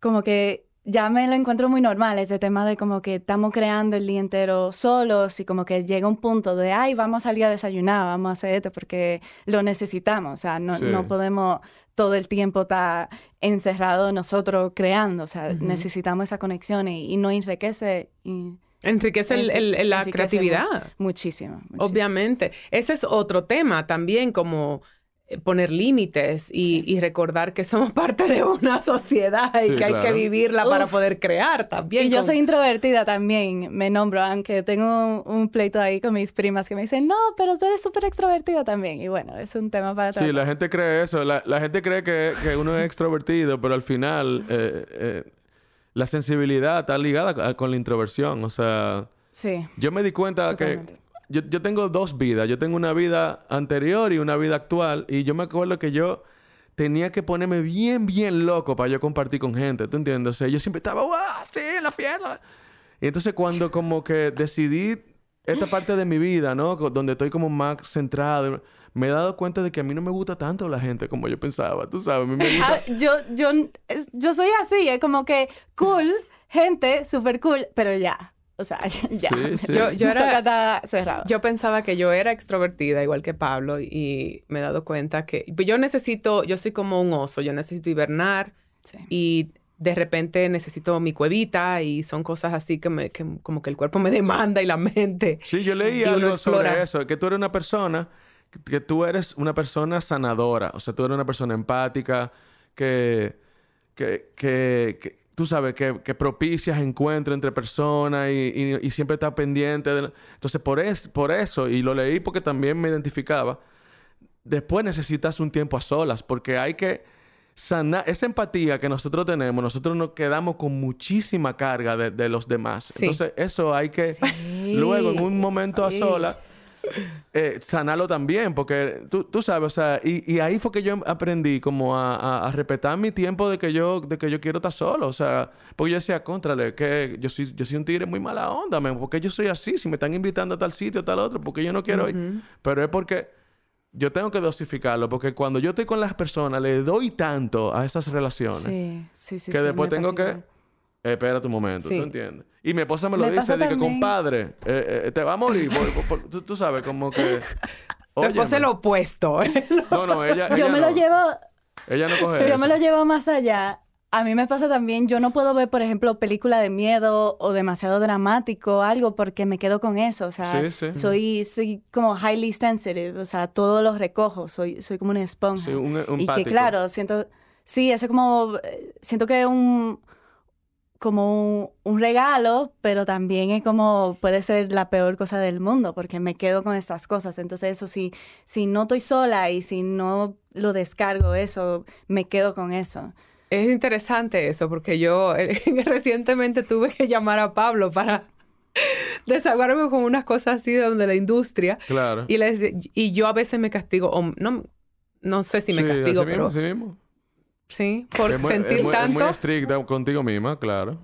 como que ya me lo encuentro muy normal, este tema de como que estamos creando el día entero solos y como que llega un punto de, ay, vamos a salir a desayunar, vamos a hacer esto porque lo necesitamos, o sea, no, Sí. no podemos todo el tiempo estar encerrados nosotros creando, o sea, necesitamos esa conexión y, y nos enriquece y Enriquece el- el- el- la enriquece creatividad. muchísimo, muchísimo. Obviamente. Ese es otro tema también, como poner límites y, y recordar que somos parte de una sociedad y Sí, que hay claro. que vivirla para poder crear también. Y yo con- soy introvertida también, me nombro, aunque tengo un, pleito ahí con mis primas que me dicen, no, pero tú eres súper extrovertida también. Y bueno, es un tema para Sí, tratar. la gente cree eso. La, la gente cree que, que uno es extrovertido, pero al final eh, eh, la sensibilidad está ligada con la introversión. O sea, Sí, yo me di cuenta Totalmente. que yo, yo tengo dos vidas. Yo tengo una vida anterior y una vida actual. Y yo me acuerdo que yo tenía que ponerme bien, bien loco para yo compartir con gente. ¿Tú entiendes? O sea, yo siempre estaba, ¡guau! Sí, en la fiesta. Y entonces cuando como que decidí esta parte de mi vida, ¿no? Donde estoy como más centrado, me he dado cuenta de que a mí no me gusta tanto la gente como yo pensaba. Tú sabes, a mí me gusta... Ah, yo, yo, yo soy así, es como que cool, gente, súper cool, pero ya. O sea, ya. Sí, sí. Yo- yo era- cerrado. Yo pensaba que yo era extrovertida, igual que Pablo, y me he dado cuenta que yo necesito, yo soy como un oso, yo necesito hibernar Sí. y de repente necesito mi cuevita y son cosas así que, me, que como que el cuerpo me demanda y la mente. Sí, yo leí algo sobre eso, que tú eres una persona, que, que tú eres una persona sanadora, o sea, tú eres una persona empática, que, que, que, que tú sabes, que, que propicias encuentros entre personas y, y- y siempre estás pendiente. de- Entonces, por, es, por eso, y lo leí porque también me identificaba, después necesitas un tiempo a solas, porque hay que sanar esa empatía que nosotros tenemos, nosotros nos quedamos con muchísima carga de, de los demás. Sí. Entonces, eso hay que Sí, luego en un momento sí. a solas eh, sanarlo también, porque tú, tú sabes, o sea, y, y ahí fue que yo aprendí como a, a- a respetar mi tiempo de que yo, de que yo quiero estar solo, o sea, porque yo decía, contrale, que yo soy, yo soy un tigre muy mala onda, man, porque yo soy así, si me están invitando a tal sitio, a tal otro, porque yo no quiero ir, pero es porque yo tengo que dosificarlo, porque cuando yo estoy con las personas, le doy tanto a esas relaciones Sí, sí, sí. que después tengo que... igual. Eh, espérate un momento, Sí. ¿tú entiendes? Y mi esposa me lo Me dice, también. compadre, eh, eh, te va a morir. por- por- tú, tú sabes, como que... Después Óyeme. el opuesto. No, no, ella, Yo ella me no. lo llevo, Ella no coge yo eso. me lo llevo más allá. A mí me pasa también, yo no puedo ver, por ejemplo, película de miedo o demasiado dramático, algo, porque me quedo con eso. O sea, Sí, sí. soy, soy como highly sensitive, o sea, todo lo recojo, soy, soy como una esponja. Sí, un, un y que claro, siento, sí, eso como, eh, siento que un, como un, un regalo, pero también es como, puede ser la peor cosa del mundo, porque me quedo con estas cosas. Entonces eso, si, si no estoy sola y si no lo descargo eso, me quedo con eso. Es interesante eso, porque yo eh, recientemente tuve que llamar a Pablo para desahogarme con unas cosas así de donde la industria. Claro. Y, les, y yo a veces me castigo, o no, no sé si me Sí, castigo, así pero mismo, así mismo. Sí, por es muy, sentir es muy, es tanto. muy estricta contigo misma, claro.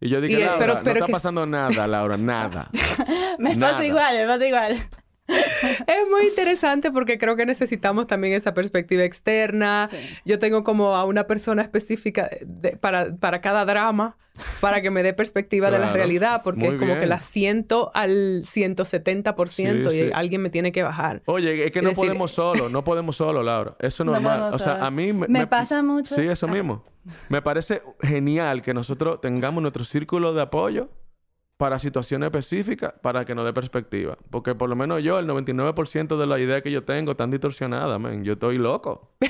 Y yo dije, Y, Laura, pero- no pero está que- pasando nada, Laura, nada. Me Nada. pasa igual, me pasa igual. Es muy interesante porque creo que necesitamos también esa perspectiva externa. Yo tengo como a una persona específica de- para, para cada drama, para que me dé perspectiva de la Claro. realidad, porque Muy es como que la siento al 170% Sí, y sí. alguien me tiene que bajar. Oye, es que no decir- podemos solo, no podemos solo, Laura. Eso es No normal. o sea, solo. a mí Me pasa mucho. Sí, eso mismo. Me parece genial que nosotros tengamos nuestro círculo de apoyo para situaciones específicas, para que nos dé perspectiva. Porque por lo menos yo, el 99% de la idea que yo tengo están distorsionadas, man. Yo estoy loco.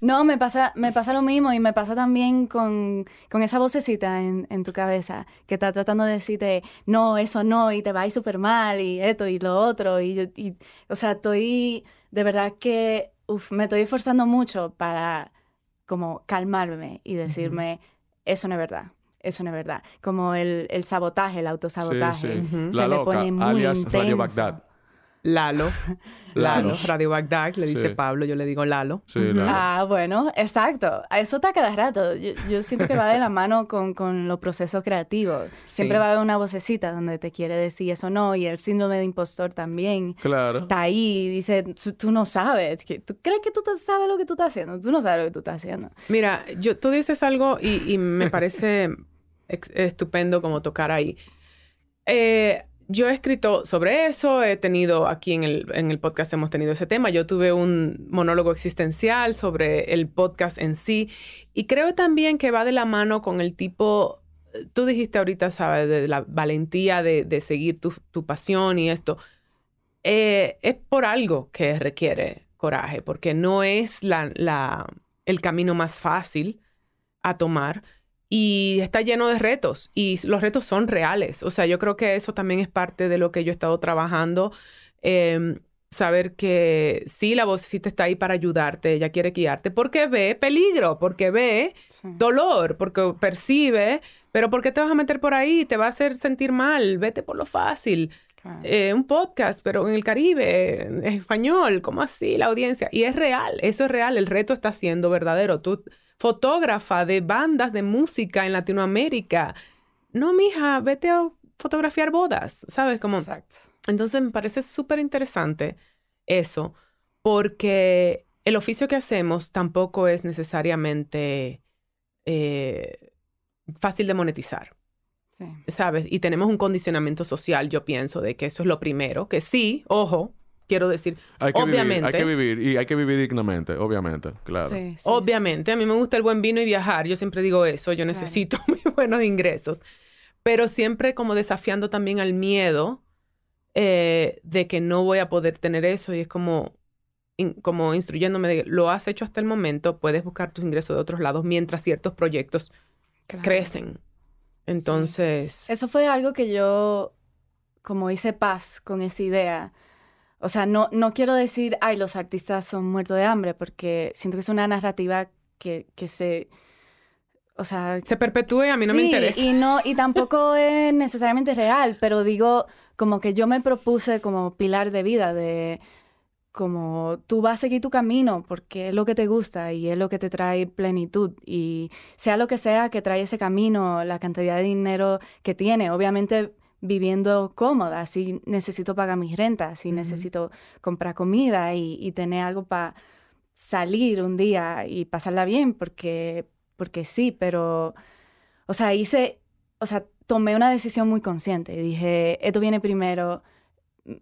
No, me pasa, me pasa lo mismo y me pasa también con, con esa vocecita en, en tu cabeza que está tratando de decirte, no, eso no, y te va a ir súper mal, y esto y lo otro. Y, yo- y, o sea, estoy, de verdad que, uf, me estoy esforzando mucho para como calmarme y decirme, eso no es verdad, eso no es verdad. Como el, el sabotaje, el autosabotaje. Sí, sí. Ujú. La Se me loca, pone muy alias Radio intenso. Bagdad. Lalo. Lalo. Radio Bagdad, le dice Sí. Pablo, yo le digo Lalo. Sí, Lalo. Ah, bueno, exacto. A Eso está cada rato. Yo, yo siento que va de la mano con, con los procesos creativos. Siempre Sí. va a haber una vocecita donde te quiere decir eso no, y el síndrome de impostor también. Claro. Está ahí y dice, tú, tú no sabes, que, ¿tú crees que tú te- sabes lo que tú estás haciendo? Tú no sabes lo que tú estás haciendo. Mira, yo, tú dices algo y, y me parece estupendo como tocar ahí. Eh, yo he escrito sobre eso, he tenido aquí en el, en el podcast, hemos tenido ese tema. Yo tuve un monólogo existencial sobre el podcast en sí y creo también que va de la mano con el tipo, tú dijiste ahorita, ¿sabes? De la valentía de, de seguir tu, tu pasión y esto. Eh, es por algo que requiere coraje, porque no es la, la, el camino más fácil a tomar y está lleno de retos y los retos son reales. O sea, yo creo que eso también es parte de lo que yo he estado trabajando. eh, saber que sí, la vocecita está ahí para ayudarte, ella quiere guiarte, porque ve peligro, porque ve Sí. dolor, porque percibe, pero ¿por qué te vas a meter por ahí? Te va a hacer sentir mal, vete por lo fácil. Claro. Eh, un podcast, pero en el Caribe, en español, ¿cómo así la audiencia? Y es real, eso es real, el reto está siendo verdadero. Tú, fotógrafa de bandas de música en Latinoamérica, no, mija, vete a fotografiar bodas, ¿sabes? Como, Exacto. entonces me parece súper interesante eso, porque el oficio que hacemos tampoco es necesariamente eh, fácil de monetizar. Sí. ¿sabes? Y tenemos un condicionamiento social, yo pienso, de que eso es lo primero, que sí, ojo, quiero decir, Hay que obviamente, vivir, hay que vivir y hay que vivir dignamente, obviamente, claro. Sí, sí, sí, obviamente, a mí me gusta el buen vino y viajar, yo siempre digo eso, yo necesito mis buenos ingresos, pero siempre como desafiando también al miedo eh, de que no voy a poder tener eso y es como, in- como instruyéndome de, lo has hecho hasta el momento, puedes buscar tus ingresos de otros lados mientras ciertos proyectos Claro. crecen. Entonces, Eso fue algo que yo, como hice paz con esa idea. O sea, no, no quiero decir, ay, los artistas son muertos de hambre, porque siento que es una narrativa que, que se... O sea, se perpetúe, a mí no me interesa. Y, no, y tampoco es necesariamente real, pero digo, como que yo me propuse como pilar de vida, de como tú vas a seguir tu camino porque es lo que te gusta y es lo que te trae plenitud. Y sea lo que sea que trae ese camino, la cantidad de dinero que tiene, obviamente viviendo cómoda, si necesito pagar mis rentas, si necesito comprar comida y, y tener algo para salir un día y pasarla bien, porque, porque sí, pero, o sea, hice, o sea, tomé una decisión muy consciente. Dije, esto viene primero,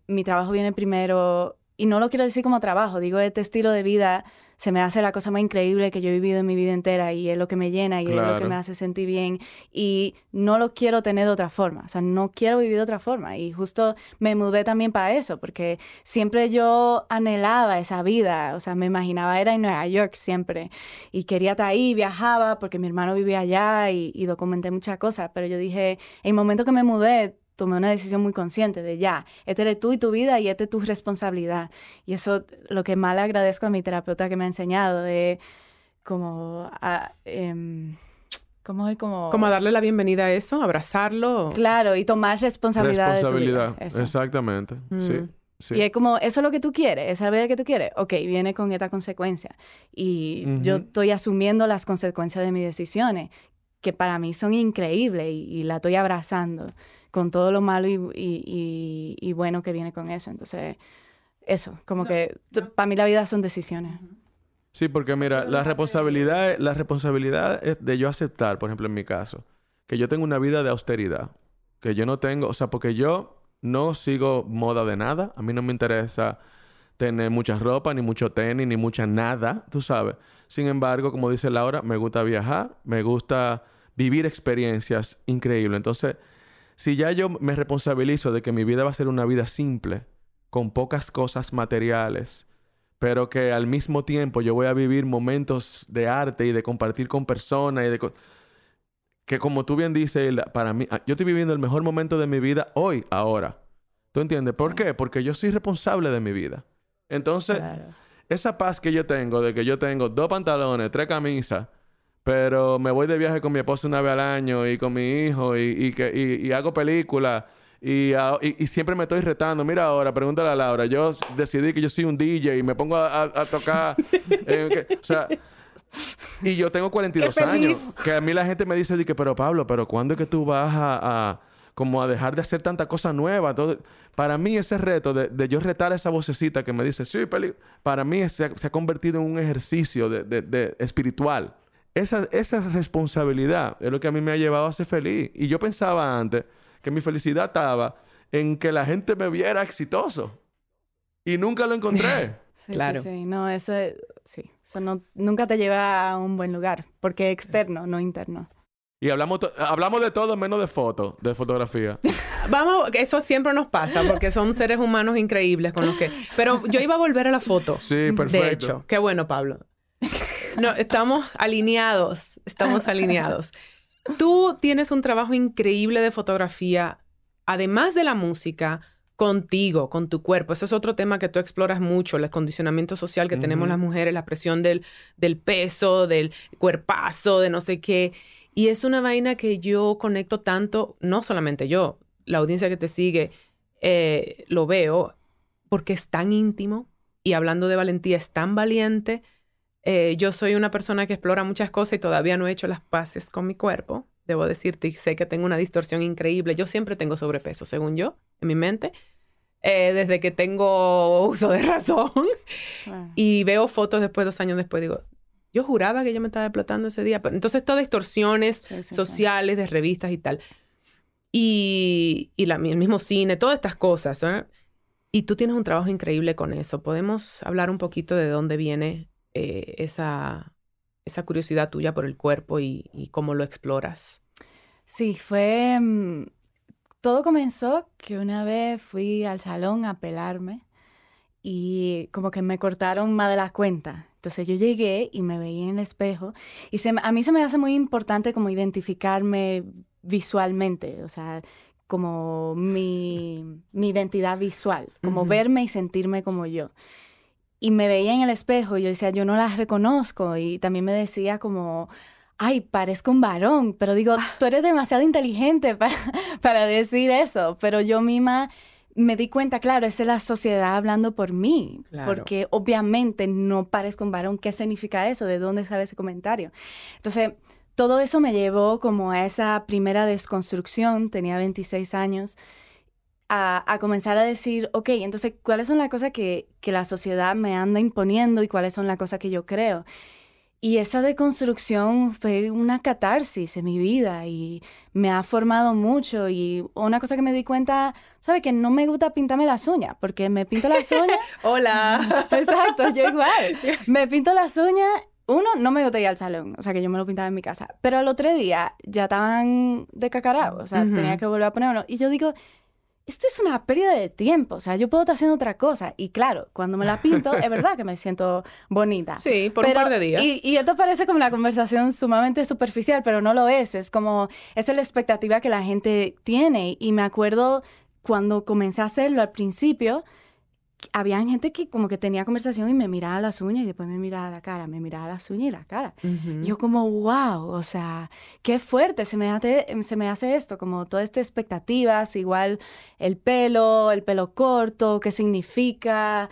mi trabajo viene primero, y no lo quiero decir como trabajo, digo, este estilo de vida se me hace la cosa más increíble que yo he vivido en mi vida entera y es lo que me llena y es lo que me hace sentir bien y no lo quiero tener de otra forma, o sea, no quiero vivir de otra forma y justo me mudé también para eso, porque siempre yo anhelaba esa vida, o sea, me imaginaba era en Nueva York siempre y quería estar ahí, viajaba porque mi hermano vivía allá y, y documenté muchas cosas, pero yo dije, en el momento que me mudé, tomé una decisión muy consciente de ya, este eres tú y tu vida y esta es tu responsabilidad. Y eso lo que más le agradezco a mi terapeuta que me ha enseñado de como, a, em, ¿cómo es como? Como darle la bienvenida a eso, abrazarlo. Claro, y tomar responsabilidad, Responsabilidad, de tu vida. Eso. exactamente. Sí, Mm. sí. Y es como, eso es lo que tú quieres, esa es la vida que tú quieres. Ok, viene con esta consecuencia. Y yo estoy asumiendo las consecuencias de mis decisiones, que para mí son increíbles y, y la estoy abrazando con todo lo malo y, y- y- y bueno que viene con eso. Entonces, eso, como que para mí la vida son decisiones. Sí, porque mira, la responsabilidad, la responsabilidad es de yo aceptar, por ejemplo, en mi caso, que yo tengo una vida de austeridad, que yo no tengo, o sea, porque yo no sigo moda de nada, a mí no me interesa tener mucha ropa, ni mucho tenis, ni mucha nada, tú sabes. Sin embargo, como dice Laura, me gusta viajar, me gusta vivir experiencias increíbles. Entonces, si ya yo me responsabilizo de que mi vida va a ser una vida simple, con pocas cosas materiales, pero que al mismo tiempo yo voy a vivir momentos de arte y de compartir con personas y de... co- que como tú bien dices, para mí, ah, yo estoy viviendo el mejor momento de mi vida hoy, ahora. ¿Tú entiendes? ¿Por qué? Porque yo soy responsable de mi vida. Entonces, Claro. esa paz que yo tengo de que yo tengo dos pantalones, tres camisas, pero me voy de viaje con mi esposa una vez al año y con mi hijo y, y que, y, y hago películas y, y- siempre me estoy retando. Mira ahora, pregúntale a Laura. Yo decidí que yo soy un DJ y me pongo a, a- a tocar. eh, que- o sea, y yo tengo 42 ¡Qué feliz! años. Que a mí la gente me dice, di que, pero Pablo, ¿pero cuándo es que tú vas a, a- como a dejar de hacer tanta cosa nueva? Todo... Para mí ese reto de, de yo retar esa vocecita que me dice, sí, peli... para mí se ha, se ha convertido en un ejercicio de, de- de espiritual. Esa, esa responsabilidad es lo que a mí me ha llevado a ser feliz. Y yo pensaba antes que mi felicidad estaba en que la gente me viera exitoso. Y nunca lo encontré. Sí, Claro. sí, sí. No, eso es, sí. Eso no, nunca te lleva a un buen lugar, porque es externo, no interno. Y hablamos, hablamos de todo menos de fotos, de fotografía. Vamos, eso siempre nos pasa porque son seres humanos increíbles con los que... Pero yo iba a volver a la foto. Sí, perfecto. De hecho, qué bueno, Pablo. No, estamos alineados, estamos alineados. Tú tienes un trabajo increíble de fotografía, además de la música, contigo, con tu cuerpo. Eso es otro tema que tú exploras mucho, el condicionamiento social que tenemos las mujeres, la presión del, del peso, del cuerpazo, de no sé qué. Y es una vaina que yo conecto tanto, no solamente yo, la audiencia que te sigue, eh, lo veo, porque es tan íntimo y hablando de valentía, es tan valiente. Eh, yo soy una persona que explora muchas cosas y todavía no he hecho las paces con mi cuerpo. Debo decirte, y sé que tengo una distorsión increíble. Yo siempre tengo sobrepeso, según yo, en mi mente, eh, desde que tengo uso de razón. Y veo fotos después, dos años después, digo, yo juraba que yo me estaba explotando ese día. Entonces, todas distorsiones Sí, sí, sí. sociales, de revistas y tal. Y, y la- el mismo cine, todas estas cosas. ¿eh? Y tú tienes un trabajo increíble con eso. ¿Podemos hablar un poquito de dónde viene eh, esa, esa curiosidad tuya por el cuerpo y, y cómo lo exploras? Sí, fue... mm, todo comenzó que una vez fui al salón a pelarme y como que me cortaron más de la cuenta. Entonces yo llegué y me veía en el espejo y se a mí se me hace muy importante como identificarme visualmente, o sea, como mi, mi identidad visual, como verme y sentirme como yo. Y me veía en el espejo y yo decía, yo no las reconozco y también me decía como, ay, parezco un varón, pero digo, tú eres demasiado inteligente para, para decir eso, pero yo misma me di cuenta, claro, esa es la sociedad hablando por mí, Claro. porque obviamente no parezco un varón. ¿Qué significa eso? ¿De dónde sale ese comentario? Entonces, todo eso me llevó como a esa primera desconstrucción, tenía 26 años, a, a comenzar a decir, ok, entonces, ¿cuáles son las cosas que, que la sociedad me anda imponiendo y cuáles son las cosas que yo creo? Y esa deconstrucción fue una catarsis en mi vida y me ha formado mucho. Y una cosa que me di cuenta, ¿sabes? Que no me gusta pintarme las uñas, porque me pinto las uñas. Hola. Exacto, yo igual. Me pinto las uñas. Uno, no me gusta ir al salón, o sea que yo me lo pintaba en mi casa. Pero al otro día ya estaban de cacarao, o sea, Ujú. tenía que volver a ponerlo. Y yo digo, esto es una pérdida de tiempo, o sea, yo puedo estar haciendo otra cosa. Y claro, cuando me la pinto, es verdad que me siento bonita. Sí, por Pero- un par de días. Y, y esto parece como una conversación sumamente superficial, pero no lo es. Es como, esa es la expectativa que la gente tiene. Y me acuerdo cuando comencé a hacerlo al principio, había gente que como que tenía conversación y me miraba las uñas y después me miraba la cara, me miraba las uñas y la cara. Y yo como, wow, o sea, qué fuerte se me hace, se me hace esto, como todas estas expectativas, igual el pelo, el pelo corto, qué significa,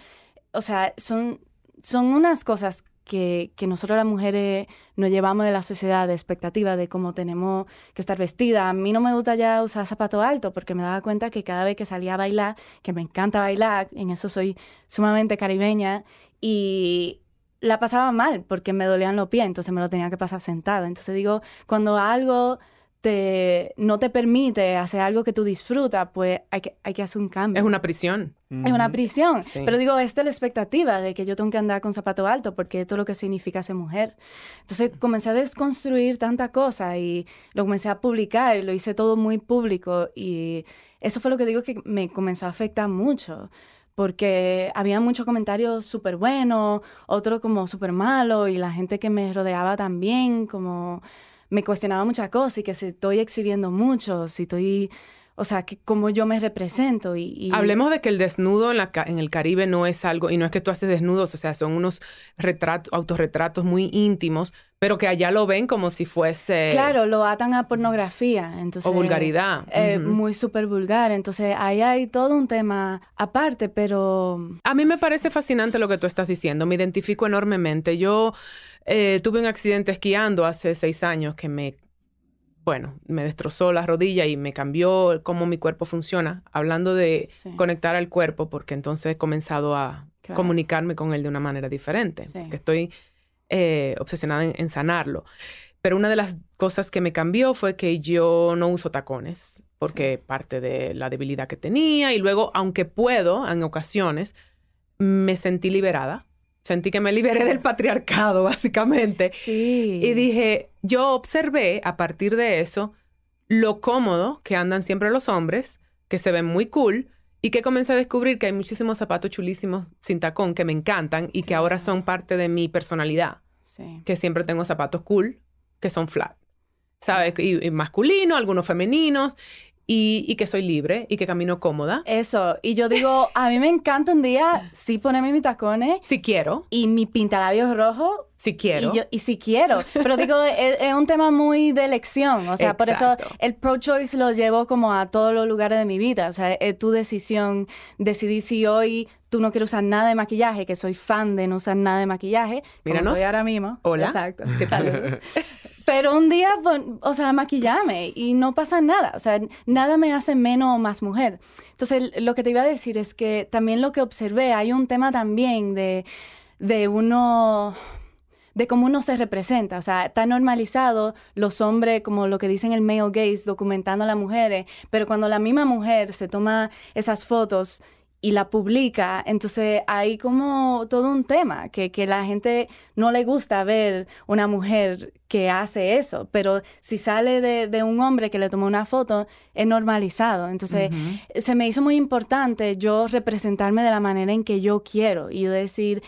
o sea, son, son unas cosas que, que nosotros las mujeres nos llevamos de la sociedad, de expectativa de cómo tenemos que estar vestida. A mí no me gusta ya usar zapato alto porque me daba cuenta que cada vez que salía a bailar, que me encanta bailar, en eso soy sumamente caribeña, y la pasaba mal porque me dolían los pies, entonces me lo tenía que pasar sentada. Entonces digo, cuando algo te, no te permite hacer algo que tú disfrutas, pues hay que, hay que hacer un cambio. Es una prisión. Es una prisión. Sí. Pero digo, esta es la expectativa de que yo tengo que andar con zapato alto porque esto es lo que significa ser mujer. Entonces comencé a desconstruir tanta cosa y lo comencé a publicar y lo hice todo muy público y eso fue lo que digo que me comenzó a afectar mucho porque había muchos comentarios súper buenos, otros como súper malos y la gente que me rodeaba también como me cuestionaba muchas cosas y que si estoy exhibiendo mucho, si estoy... O sea, que cómo yo me represento y... y- Hablemos de que el desnudo en, la, en el Caribe no es algo, y no es que tú haces desnudos, o sea, son unos retratos, autorretratos muy íntimos, pero que allá lo ven como si fuese... Claro, lo atan a pornografía, entonces... O vulgaridad. eh. Muy súper vulgar, entonces ahí hay todo un tema aparte, pero... A mí me parece fascinante lo que tú estás diciendo, me identifico enormemente. Yo eh, tuve un accidente esquiando hace seis años que me, bueno, me destrozó la rodilla y me cambió cómo mi cuerpo funciona, hablando de Sí. conectar al cuerpo, porque entonces he comenzado a Claro. comunicarme con él de una manera diferente, Sí. que estoy eh, obsesionada en, sanarlo. Pero una de las cosas que me cambió fue que yo no uso tacones, porque parte de la debilidad que tenía. Y luego, aunque puedo en ocasiones, me sentí liberada. Sentí que me liberé del patriarcado, básicamente. Sí. Y dije, yo observé a partir de eso lo cómodo que andan siempre los hombres, que se ven muy cool, y que comencé a descubrir que hay muchísimos zapatos chulísimos sin tacón que me encantan y que ahora son parte de mi personalidad. Sí. Que siempre tengo zapatos cool que son flat. ¿Sabes? Y, y masculino, algunos femeninos. Y, y que soy libre y que camino cómoda. Eso. Y yo digo, a mí me encanta un día sí ponerme mis tacones Si quiero, y mi pintalabios rojo. si quiero. Y, yo, y si quiero. Pero digo, es, es un tema muy de elección. O sea, por eso el pro-choice lo llevo como a todos los lugares de mi vida. O sea, es tu decisión decidir si hoy tú no quieres usar nada de maquillaje, que soy fan de no usar nada de maquillaje. como Míranos. ahora mismo. Hola. Exacto. ¿Qué tal? Pero un día, o sea, maquillarme y no pasa nada. O sea, nada me hace menos o más mujer. Entonces, lo que te iba a decir es que también lo que observé, hay un tema también de, de uno de cómo uno se representa. O sea, está normalizado los hombres, como lo que dicen el male gaze, documentando a las mujeres, pero cuando la misma mujer se toma esas fotos y la publica, entonces hay como todo un tema, que, que la gente no le gusta ver una mujer que hace eso, pero si sale de, de un hombre que le tomó una foto, es normalizado. Entonces, se me hizo muy importante yo representarme de la manera en que yo quiero y decir,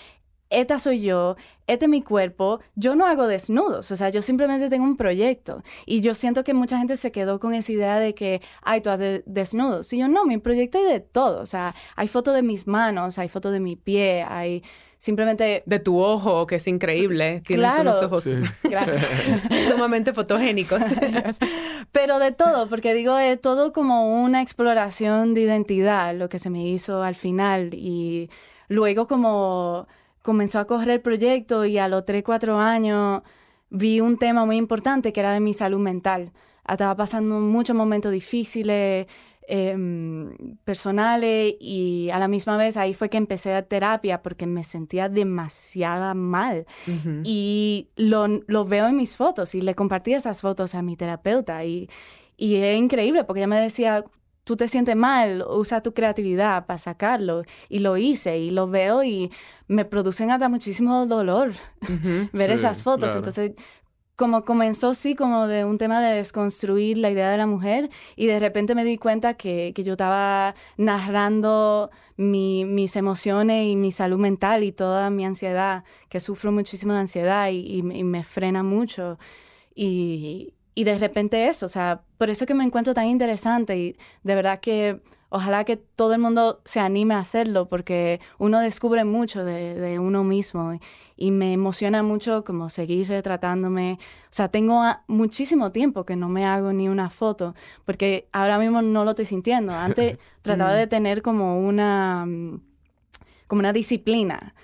esta soy yo, este es mi cuerpo, yo no hago desnudos, o sea, yo simplemente tengo un proyecto. Y yo siento que mucha gente se quedó con esa idea de que, ay, tú haces desnudos. Y yo no, mi proyecto hay de todo, o sea, hay fotos de mis manos, hay fotos de mi pie, hay simplemente... De tu ojo, que es increíble. Tienes Claro. unos ojos Sí. Sumamente fotogénicos. Pero de todo, porque digo, es todo como una exploración de identidad, lo que se me hizo al final. Y luego como comenzó a correr el proyecto y a los 3, 4 años vi un tema muy importante que era de mi salud mental. Estaba pasando muchos momentos difíciles, em, personales, y a la misma vez ahí fue que empecé a terapia porque me sentía demasiado mal. Ujú. Y lo, lo veo en mis fotos y le compartí esas fotos a mi terapeuta y, y es increíble porque ella me decía, tú te sientes mal, usa tu creatividad para sacarlo. Y lo hice y lo veo y me producen hasta muchísimo dolor ver Sí, esas fotos. claro. Entonces, como comenzó sí como de un tema de desconstruir la idea de la mujer y de repente me di cuenta que, que yo estaba narrando mi- mis emociones y mi salud mental y toda mi ansiedad, que sufro muchísimo de ansiedad y, y me frena mucho. Y, y de repente eso, o sea, por eso que me encuentro tan interesante y de verdad que ojalá que todo el mundo se anime a hacerlo porque uno descubre mucho de, de uno mismo y, y me emociona mucho como seguir retratándome. O sea, tengo a- muchísimo tiempo que no me hago ni una foto porque ahora mismo no lo estoy sintiendo. Antes trataba Mm. de tener como una, mm, como una disciplina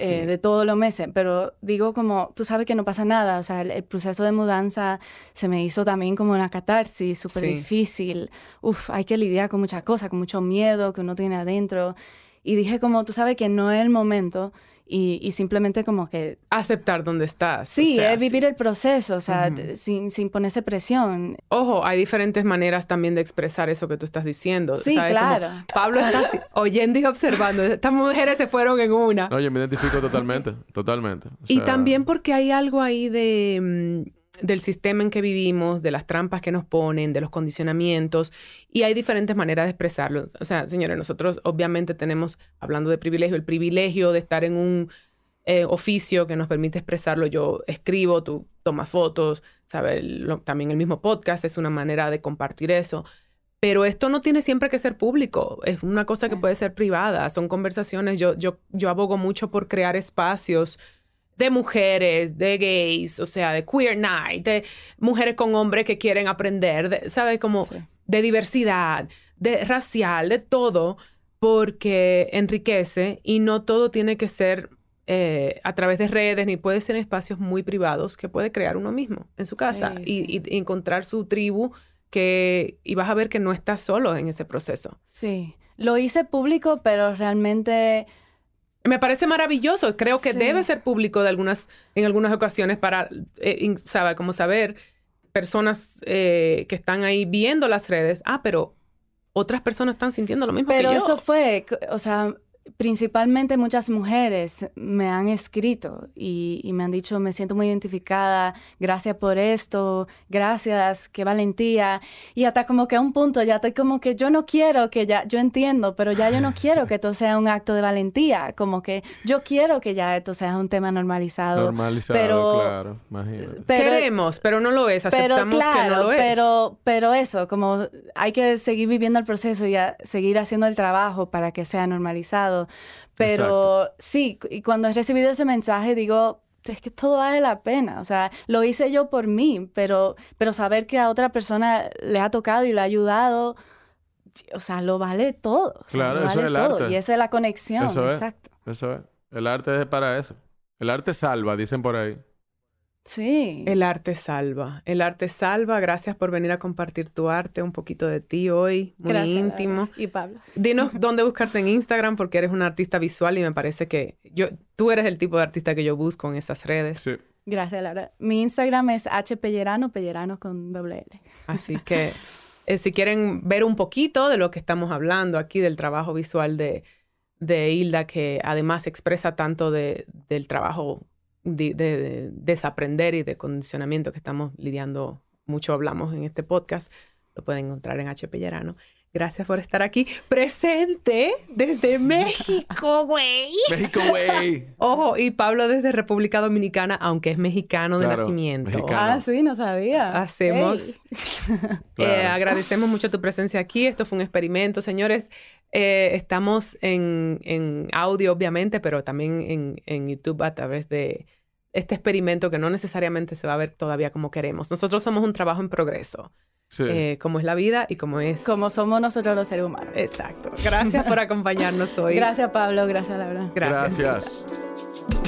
eh, Sí. de todos los meses, pero digo como, tú sabes que no pasa nada, o sea, el, el proceso de mudanza se me hizo también como una catarsis súper Sí. difícil, uf, hay que lidiar con muchas cosas, con mucho miedo que uno tiene adentro, y dije como, tú sabes que no es el momento, y, y simplemente como que, Aceptar dónde estás. o sí, sea, es vivir el proceso, o sea, sin, sin ponerse presión. Ojo, hay diferentes maneras también de expresar eso que tú estás diciendo. Sí, ¿sabes? Como claro. Pablo está así, oyendo y observando. Estas mujeres se fueron en una. No, yo me identifico totalmente, totalmente. O y también porque hay algo ahí de, mm, del sistema en que vivimos, de las trampas que nos ponen, de los condicionamientos, y hay diferentes maneras de expresarlo. O sea, señores, nosotros obviamente tenemos, hablando de privilegio, el privilegio de estar en un eh, oficio que nos permite expresarlo. Yo escribo, tú tomas fotos, ¿sabes? Lo- también el mismo podcast es una manera de compartir eso. Pero esto no tiene siempre que ser público, es una cosa que puede ser privada, son conversaciones. Yo, yo, yo abogo mucho por crear espacios de mujeres, de gays, o sea, de queer night, de mujeres con hombres que quieren aprender, de- ¿sabes? Como Sí. de diversidad, de racial, de todo, porque enriquece y no todo tiene que ser eh, a través de redes, ni puede ser en espacios muy privados que puede crear uno mismo en su casa Sí, y, sí. y- y encontrar su tribu que y vas a ver que no estás solo en ese proceso. Sí, lo hice público, pero realmente Me parece maravilloso. Creo que Sí. debe ser público de algunas, en algunas ocasiones para, eh, sabe, como saber personas eh, que están ahí viendo las redes. Ah, pero otras personas están sintiendo lo mismo Pero que yo. eso fue, o sea, principalmente muchas mujeres me han escrito y, y me han dicho, me siento muy identificada, gracias por esto, gracias, qué valentía. Y hasta como que a un punto ya estoy como que yo no quiero que ya, yo entiendo, pero ya yo no quiero que esto sea un acto de valentía, como que yo quiero que ya esto sea un tema normalizado. Normalizado, pero- claro. Imagínate. Pero, Queremos, pero no lo es. pero Aceptamos claro, que no lo es. Pero, pero eso, como hay que seguir viviendo el proceso y a- seguir haciendo el trabajo para que sea normalizado. Pero sí, y cuando he recibido ese mensaje digo, es que todo vale la pena. O sea, lo hice yo por mí, pero, pero saber que a otra persona le ha tocado y le ha ayudado, o sea, lo vale todo. O sea, Claro, lo eso vale es el todo. arte. Y esa es la conexión, Eso es. exacto. Eso es. El arte es para eso. El arte salva, dicen por ahí. Sí. El arte salva. El arte salva. Gracias por venir a compartir tu arte, un poquito de ti hoy, muy Gracias, íntimo. Y Pablo. Dinos dónde buscarte en Instagram porque eres una artista visual y me parece que yo, tú eres el tipo de artista que yo busco en esas redes. Sí. Gracias, Laura. Mi Instagram es hpellerano, pellerano con doble L. Así que eh, si quieren ver un poquito de lo que estamos hablando aquí, del trabajo visual de, de Hilda, que además expresa tanto de, del trabajo de, de- de desaprender y de condicionamiento que estamos lidiando, mucho hablamos en este podcast, lo pueden encontrar en HP Llerano. Gracias por estar aquí presente desde México, güey. México, güey. Ojo, y Pablo desde República Dominicana, aunque es mexicano de Claro, nacimiento. mexicano. Ah, sí, no sabía. Hacemos-. Eh, Claro. agradecemos mucho tu presencia aquí. Esto fue un experimento, señores. Eh, estamos en, en audio, obviamente, pero también en, en YouTube a través de este experimento que no necesariamente se va a ver todavía como queremos. Nosotros somos un trabajo en progreso, Sí. eh, como es la vida y como es... Como somos nosotros los seres humanos. Exacto. Gracias por acompañarnos hoy. Gracias, Pablo. Gracias, Laura. Gracias. Gracias.